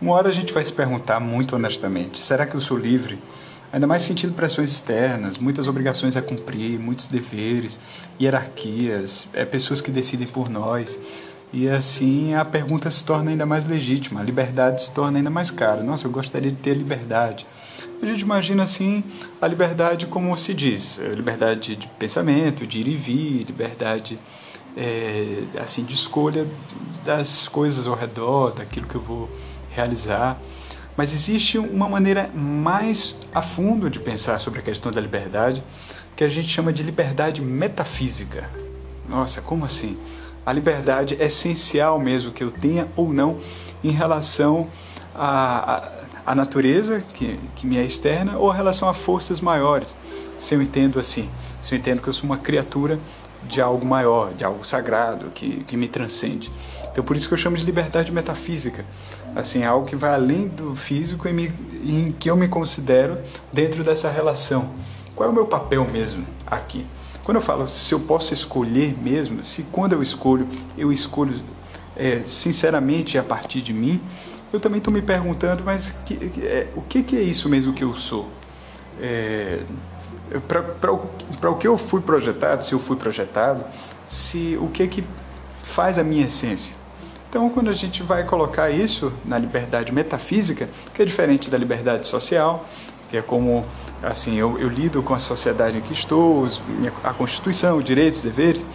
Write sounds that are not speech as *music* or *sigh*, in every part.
Uma hora a gente vai se perguntar muito honestamente: será que eu sou livre? Ainda mais sentindo pressões externas, muitas obrigações a cumprir, muitos deveres, hierarquias, é, pessoas que decidem por nós. E assim a pergunta se torna ainda mais legítima, a liberdade se torna ainda mais cara. Nossa, eu gostaria de ter liberdade. A gente imagina assim a liberdade como se diz, liberdade de pensamento, de ir e vir, liberdade é, assim de escolha das coisas ao redor, daquilo que eu vou realizar. Mas existe uma maneira mais a fundo de pensar sobre a questão da liberdade, que a gente chama de liberdade metafísica. Nossa, como assim? A liberdade é essencial mesmo que eu tenha ou não em relação à, à, natureza, que, que me é externa, ou em relação a forças maiores. Se eu entendo assim, se eu entendo que eu sou uma criatura de algo maior, de algo sagrado, que, que me transcende. Então por isso que eu chamo de liberdade metafísica. Assim, algo que vai além do físico e, me, em que eu me considero dentro dessa relação. Qual é o meu papel mesmo aqui? Quando eu falo se eu posso escolher mesmo, se quando eu escolho, eu escolho é, sinceramente a partir de mim, eu também estou me perguntando, mas que, é, o que, que, é isso mesmo que eu sou? É, Para o que eu fui projetado, se eu fui projetado, se o que que faz a minha essência? Então, quando a gente vai colocar isso na liberdade metafísica, que é diferente da liberdade social, que é como assim eu, eu lido com a sociedade em que estou, a Constituição, os direitos, deveres,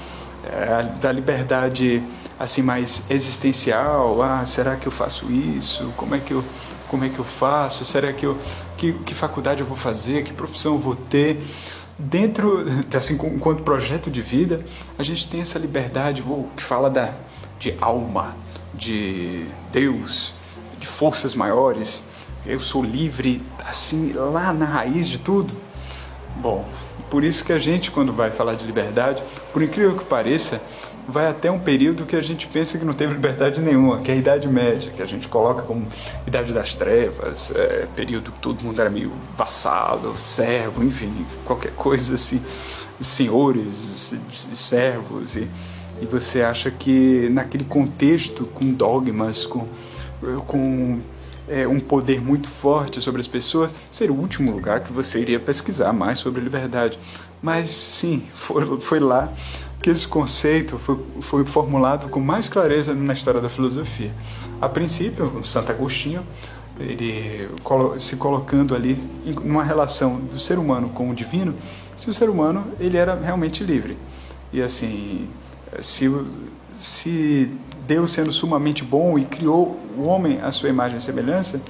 é, da liberdade assim mais existencial. Ah, será que eu faço isso? Como é que eu como é que eu faço? Será que eu que, que faculdade eu vou fazer? Que profissão eu vou ter? Dentro, assim, enquanto projeto de vida, a gente tem essa liberdade que fala da, de alma, de Deus, de forças maiores. Eu sou livre, assim, lá na raiz de tudo. Bom, por isso que a gente, quando vai falar de liberdade, por incrível que pareça, vai até um período que a gente pensa que não teve liberdade nenhuma, que é a Idade Média, que a gente coloca como Idade das Trevas, é, período que todo mundo era meio vassalo, servo, enfim, qualquer coisa assim, senhores, servos e e você acha que naquele contexto com dogmas, com, com é, um poder muito forte sobre as pessoas, seria o último lugar que você iria pesquisar mais sobre liberdade. Mas sim, *laughs* foi, foi lá que esse conceito foi, foi formulado com mais clareza na história da filosofia. A princípio, Santo Agostinho, ele se colocando ali em uma relação do ser humano com o divino, se o ser humano ele era realmente livre. E assim, se, se Deus sendo sumamente bom e criou o homem à sua imagem e semelhança,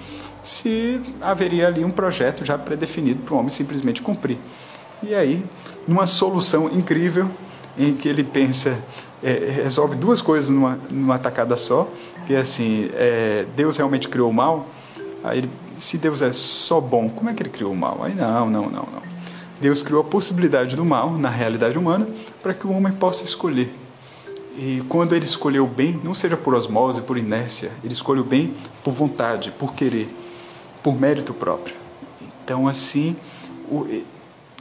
se haveria ali um projeto já predefinido para o homem simplesmente cumprir. E aí, numa solução incrível, em que ele pensa, é, resolve duas coisas numa, numa tacada só, que é assim, é, Deus realmente criou o mal, aí ele, se Deus é só bom, como é que ele criou o mal? Aí não, não, não, não. Deus criou a possibilidade do mal na realidade humana para que o homem possa escolher e quando ele escolheu bem, não seja por osmose, por inércia, ele escolhe o bem por vontade, por querer, por mérito próprio. Então, assim,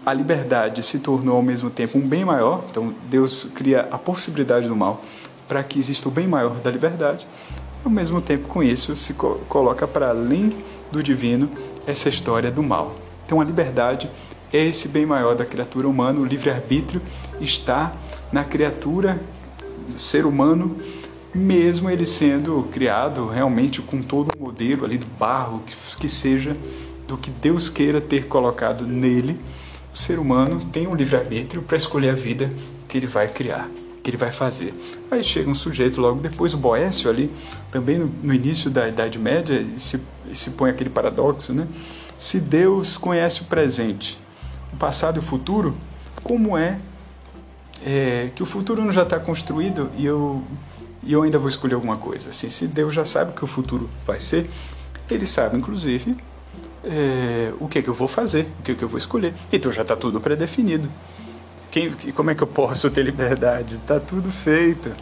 a liberdade se tornou ao mesmo tempo um bem maior. Então, Deus cria a possibilidade do mal para que exista o bem maior da liberdade. Ao mesmo tempo, com isso, se coloca para além do divino essa história do mal. Então, a liberdade é esse bem maior da criatura humana, o livre-arbítrio está na criatura ser humano, mesmo ele sendo criado realmente com todo o modelo ali do barro, que, que seja do que Deus queira ter colocado nele, o ser humano tem um livre-arbítrio para escolher a vida que ele vai criar, que ele vai fazer. Aí chega um sujeito logo depois, o Boécio ali, também no, no início da Idade Média, se, se põe aquele paradoxo, né? Se Deus conhece o presente, o passado e o futuro, como é é, que o futuro não já está construído e eu, e eu ainda vou escolher alguma coisa. Assim, se Deus já sabe o que o futuro vai ser, Ele sabe, inclusive, é, o que, é que eu vou fazer, o que, é que eu vou escolher. Então já está tudo predefinido. Quem, como é que eu posso ter liberdade? Está tudo feito.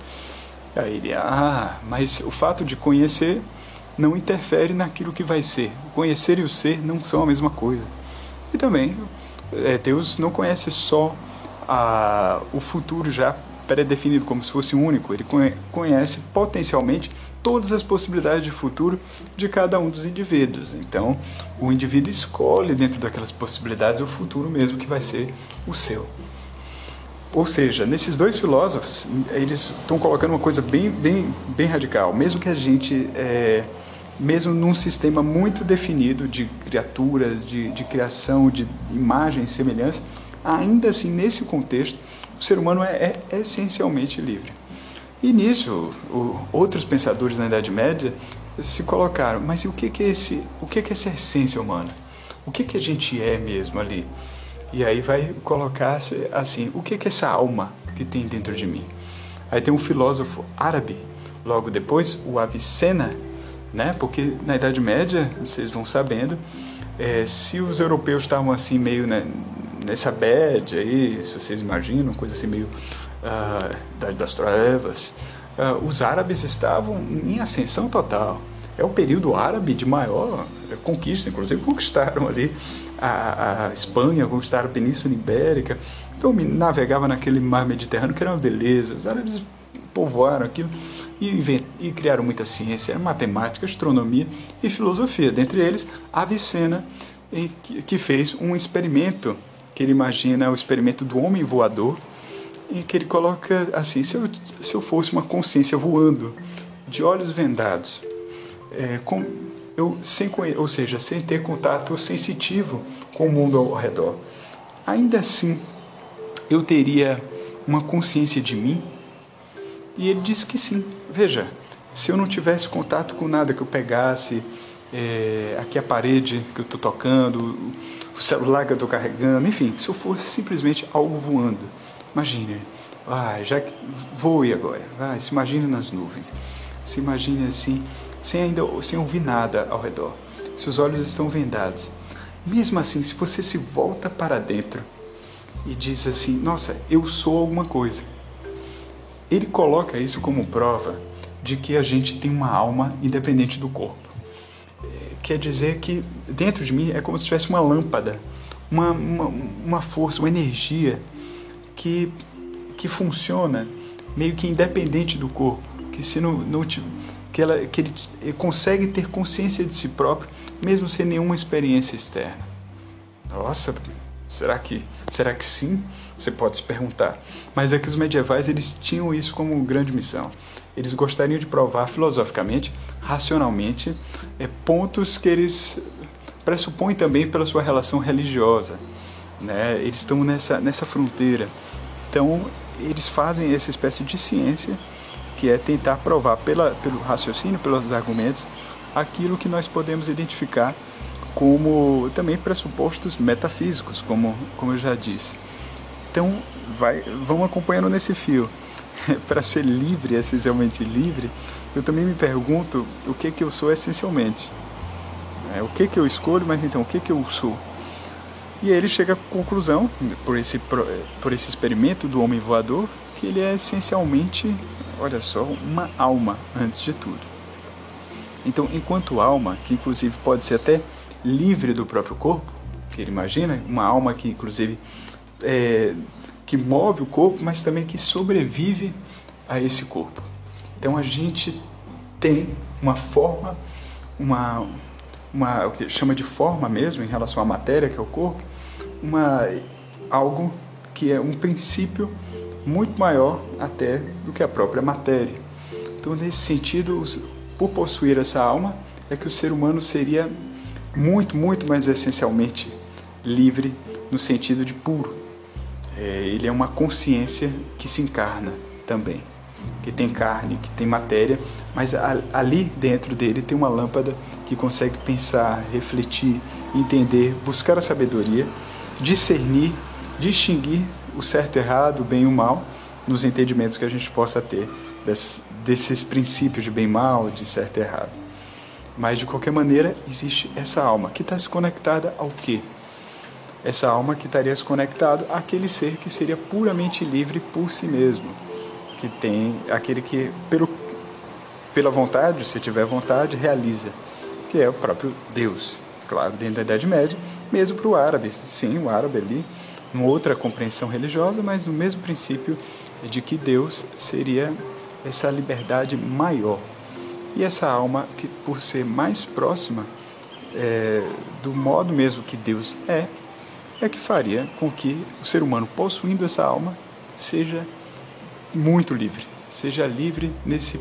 Aí ele, ah, mas o fato de conhecer não interfere naquilo que vai ser. O conhecer e o ser não são a mesma coisa. E também, é, Deus não conhece só a, o futuro já pré-definido como se fosse único. Ele conhece potencialmente todas as possibilidades de futuro de cada um dos indivíduos. Então, o indivíduo escolhe dentro daquelas possibilidades o futuro mesmo que vai ser o seu. Ou seja, nesses dois filósofos, eles estão colocando uma coisa bem, bem, bem radical. Mesmo que a gente, é, mesmo num sistema muito definido de criaturas, de, de criação, de imagem semelhança, ainda assim, nesse contexto, o ser humano é, é essencialmente livre. E nisso, o, outros pensadores na Idade Média se colocaram, mas o que, que é esse, o que, que é essa essência humana? O que, que a gente é mesmo ali? E aí vai colocar assim, o que, que é essa alma que tem dentro de mim? Aí tem um filósofo árabe, logo depois, o Avicena, né? Porque na Idade Média, vocês vão sabendo, é, se os europeus estavam assim meio né, nessa bad aí, se vocês imaginam, coisa assim meio uh, Idade das Trevas, uh, os árabes estavam em ascensão total. É o período árabe de maior conquista, inclusive conquistaram ali a, a Espanha, conquistaram a Península Ibérica, então navegava naquele mar Mediterrâneo que era uma beleza. Os árabes povoaram aquilo e, e criaram muita ciência, matemática, astronomia e filosofia. Dentre eles, Avicena, que, que fez um experimento que ele imagina o experimento do homem voador, em que ele coloca assim: se eu, se eu fosse uma consciência voando, de olhos vendados, é, com, eu, sem, ou seja, sem ter contato sensitivo com o mundo ao redor, ainda assim eu teria uma consciência de mim? E ele disse que sim. Veja, se eu não tivesse contato com nada que eu pegasse, é, aqui a parede que eu estou tocando, o celular que eu estou carregando, enfim, se eu fosse simplesmente algo voando. Imagine, ah, já que voe agora, vai, se imagine nas nuvens, se imagine assim, sem ainda sem ouvir nada ao redor, seus olhos estão vendados. Mesmo assim, se você se volta para dentro e diz assim, nossa, eu sou alguma coisa, ele coloca isso como prova de que a gente tem uma alma independente do corpo quer dizer que dentro de mim é como se tivesse uma lâmpada, uma, uma, uma força, uma energia que, que funciona meio que independente do corpo, que se não, não que, ela, que ele consegue ter consciência de si próprio, mesmo sem nenhuma experiência externa. Nossa, será que, será que sim? Você pode se perguntar. Mas é que os medievais eles tinham isso como grande missão. Eles gostariam de provar filosoficamente, racionalmente, é, pontos que eles pressupõem também pela sua relação religiosa. Né? Eles estão nessa, nessa fronteira. Então, eles fazem essa espécie de ciência que é tentar provar pela, pelo raciocínio, pelos argumentos, aquilo que nós podemos identificar como também pressupostos metafísicos, como, como eu já disse. Então, vai, vamos acompanhando nesse fio. *laughs* Para ser livre, essencialmente livre, eu também me pergunto o que que eu sou essencialmente. É, o que que eu escolho, mas então o que que eu sou? E aí ele chega à conclusão, por esse, por esse experimento do homem voador, que ele é essencialmente, olha só, uma alma antes de tudo. Então, enquanto alma, que inclusive pode ser até livre do próprio corpo, que ele imagina, uma alma que inclusive é, que move o corpo, mas também que sobrevive a esse corpo. Então a gente tem uma forma, uma, uma o que chama de forma mesmo em relação à matéria que é o corpo, uma algo que é um princípio muito maior até do que a própria matéria. Então nesse sentido, por possuir essa alma, é que o ser humano seria muito, muito mais essencialmente livre no sentido de puro. É, ele é uma consciência que se encarna também, que tem carne, que tem matéria, mas ali dentro dele tem uma lâmpada que consegue pensar, refletir, entender, buscar a sabedoria, discernir, distinguir o certo e errado, o bem e o mal, nos entendimentos que a gente possa ter desses princípios de bem e mal, de certo e errado. Mas de qualquer maneira, existe essa alma que está se conectada ao quê? Essa alma que estaria se conectado àquele ser que seria puramente livre por si mesmo, que tem aquele que pelo pela vontade, se tiver vontade, realiza, que é o próprio Deus. Claro, dentro da Idade Média, mesmo para o árabe, sim, o árabe ali, uma outra compreensão religiosa, mas no mesmo princípio de que Deus seria essa liberdade maior. E essa alma, que por ser mais próxima é, do modo mesmo que Deus é, é que faria com que o ser humano, possuindo essa alma, seja muito livre, seja livre nesse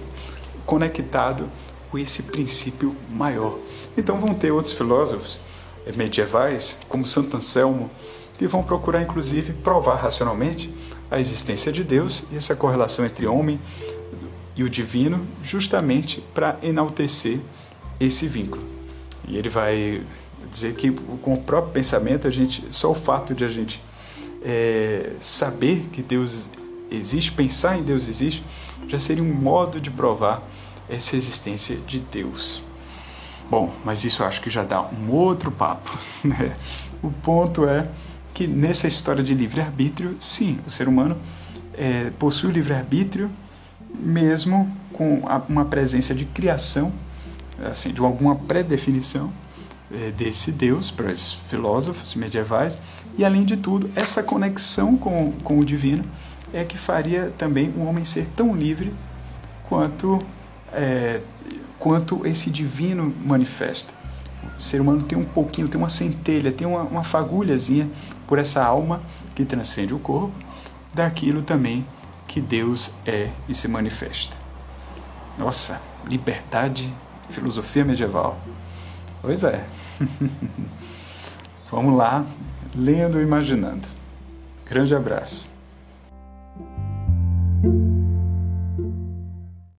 conectado com esse princípio maior. Então vão ter outros filósofos eh, medievais, como Santo Anselmo, que vão procurar inclusive provar racionalmente a existência de Deus e essa correlação entre homem e o divino, justamente para enaltecer esse vínculo. E ele vai dizer que com o próprio pensamento, a gente, só o fato de a gente é, saber que Deus existe, pensar em Deus existe, já seria um modo de provar essa existência de Deus. Bom, mas isso acho que já dá um outro papo. *laughs* Né? O ponto é que nessa história de livre-arbítrio, sim, o ser humano é, possui livre-arbítrio mesmo com uma presença de criação, assim, de alguma predefinição desse Deus para os filósofos medievais, e além de tudo, essa conexão com, com o divino é que faria também o homem ser tão livre quanto, é, quanto esse divino manifesta. O ser humano tem um pouquinho, tem uma centelha, tem uma, uma fagulhazinha por essa alma que transcende o corpo, daquilo também que Deus é e se manifesta. Nossa, liberdade, filosofia medieval. Pois é. *laughs* Vamos lá, lendo e imaginando. Grande abraço.